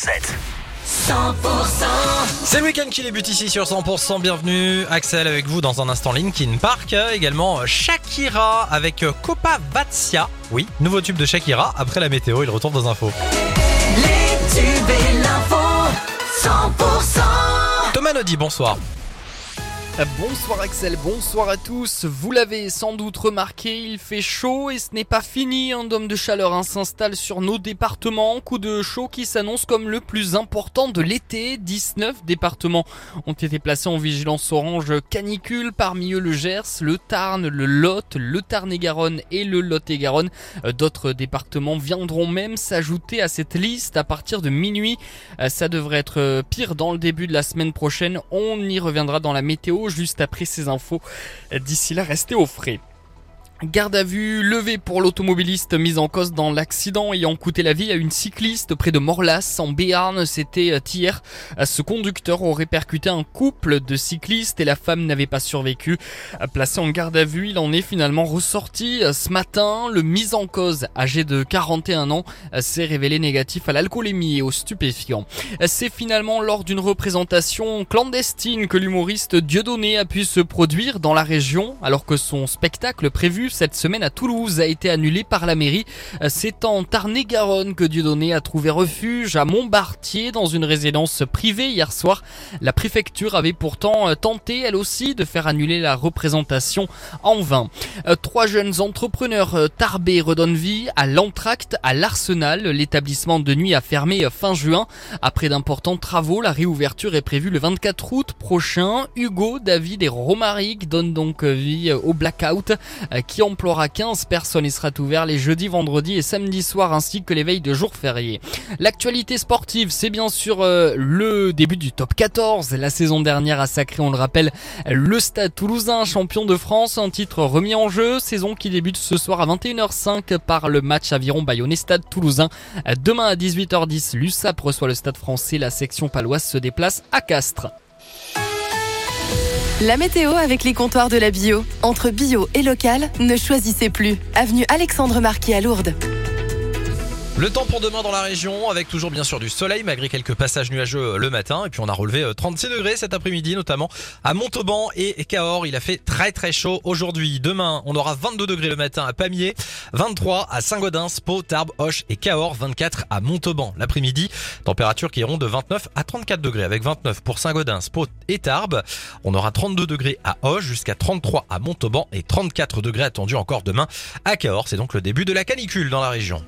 7. C'est le week-end qui débute ici sur 100%. Bienvenue, Axel avec vous dans un instant Linkin Park. Également Shakira avec Copa Vatsia. Oui, nouveau tube de Shakira. Après la météo, il retourne dans Info. Les tubes et l'info 100% Thomas Nodi, bonsoir. Bonsoir Axel, bonsoir à tous. Vous l'avez sans doute remarqué, il fait chaud et ce n'est pas fini. Un dôme de chaleur hein, s'installe sur nos départements. Coup de chaud qui s'annonce comme le plus important de l'été. 19 départements ont été placés en vigilance orange canicule. Parmi eux le Gers, le Tarn, le Lot, le Tarn-et-Garonne et le Lot-et-Garonne. D'autres départements viendront même s'ajouter à cette liste à partir de minuit. Ça devrait être pire dans le début de la semaine prochaine. On y reviendra dans la météo juste après ces infos. D'ici là, restez au frais. Garde à vue levée pour l'automobiliste mis en cause dans l'accident ayant coûté la vie à une cycliste près de Morlas en Béarn. C'était euh, hier. Euh, Ce conducteur aurait percuté un couple de cyclistes et la femme n'avait pas survécu. Euh, Placé en garde à vue, il en est finalement ressorti ce matin. Le mis en cause, âgé de 41 ans, s'est révélé négatif à l'alcoolémie et aux stupéfiants. C'est finalement lors d'une représentation clandestine que l'humoriste Dieudonné a pu se produire dans la région alors que son spectacle prévu cette semaine à Toulouse a été annulé par la mairie. C'est en Tarn-et-Garonne que Dieudonné a trouvé refuge à Montbartier dans une résidence privée hier soir. La préfecture avait pourtant tenté elle aussi de faire annuler la représentation en vain. Euh, Trois jeunes entrepreneurs euh, tarbés redonnent vie à l'entracte à l'Arsenal. L'établissement de nuit a fermé euh, fin juin. Après d'importants travaux, la réouverture est prévue le 24 août prochain. Hugo, David et Romaric donnent donc vie au blackout euh, qui emploiera 15 personnes et sera ouvert les jeudis, vendredis et samedis soirs ainsi que les veilles de jours fériés. L'actualité sportive, c'est bien sûr euh, le début du top 14. La saison dernière a sacré, on le rappelle, le Stade Toulousain, champion de France, un titre remis en jeu. Saison qui débute ce soir à 21h05 par le match Aviron Bayonnais Stade Toulousain. Demain à 18h10, l'USAP reçoit le Stade français. La section paloise se déplace à Castres. La météo avec les comptoirs de la bio. Entre bio et local, ne choisissez plus. Avenue Alexandre Marquis à Lourdes. Le temps pour demain dans la région, avec toujours bien sûr du soleil, malgré quelques passages nuageux le matin. Et puis on a relevé euh, 36 degrés cet après-midi, notamment à Montauban et Cahors. Il a fait très très chaud aujourd'hui. Demain, on aura 22 degrés le matin à Pamiers, 23 à Saint-Gaudens, Pau, Tarbes, Hoche et Cahors, 24 à Montauban. L'après-midi, températures qui iront de 29 à 34 degrés, avec 29 pour Saint-Gaudens, Pau et Tarbes. On aura 32 degrés à Hoche, jusqu'à 33 à Montauban et 34 degrés attendus encore demain à Cahors. C'est donc le début de la canicule dans la région.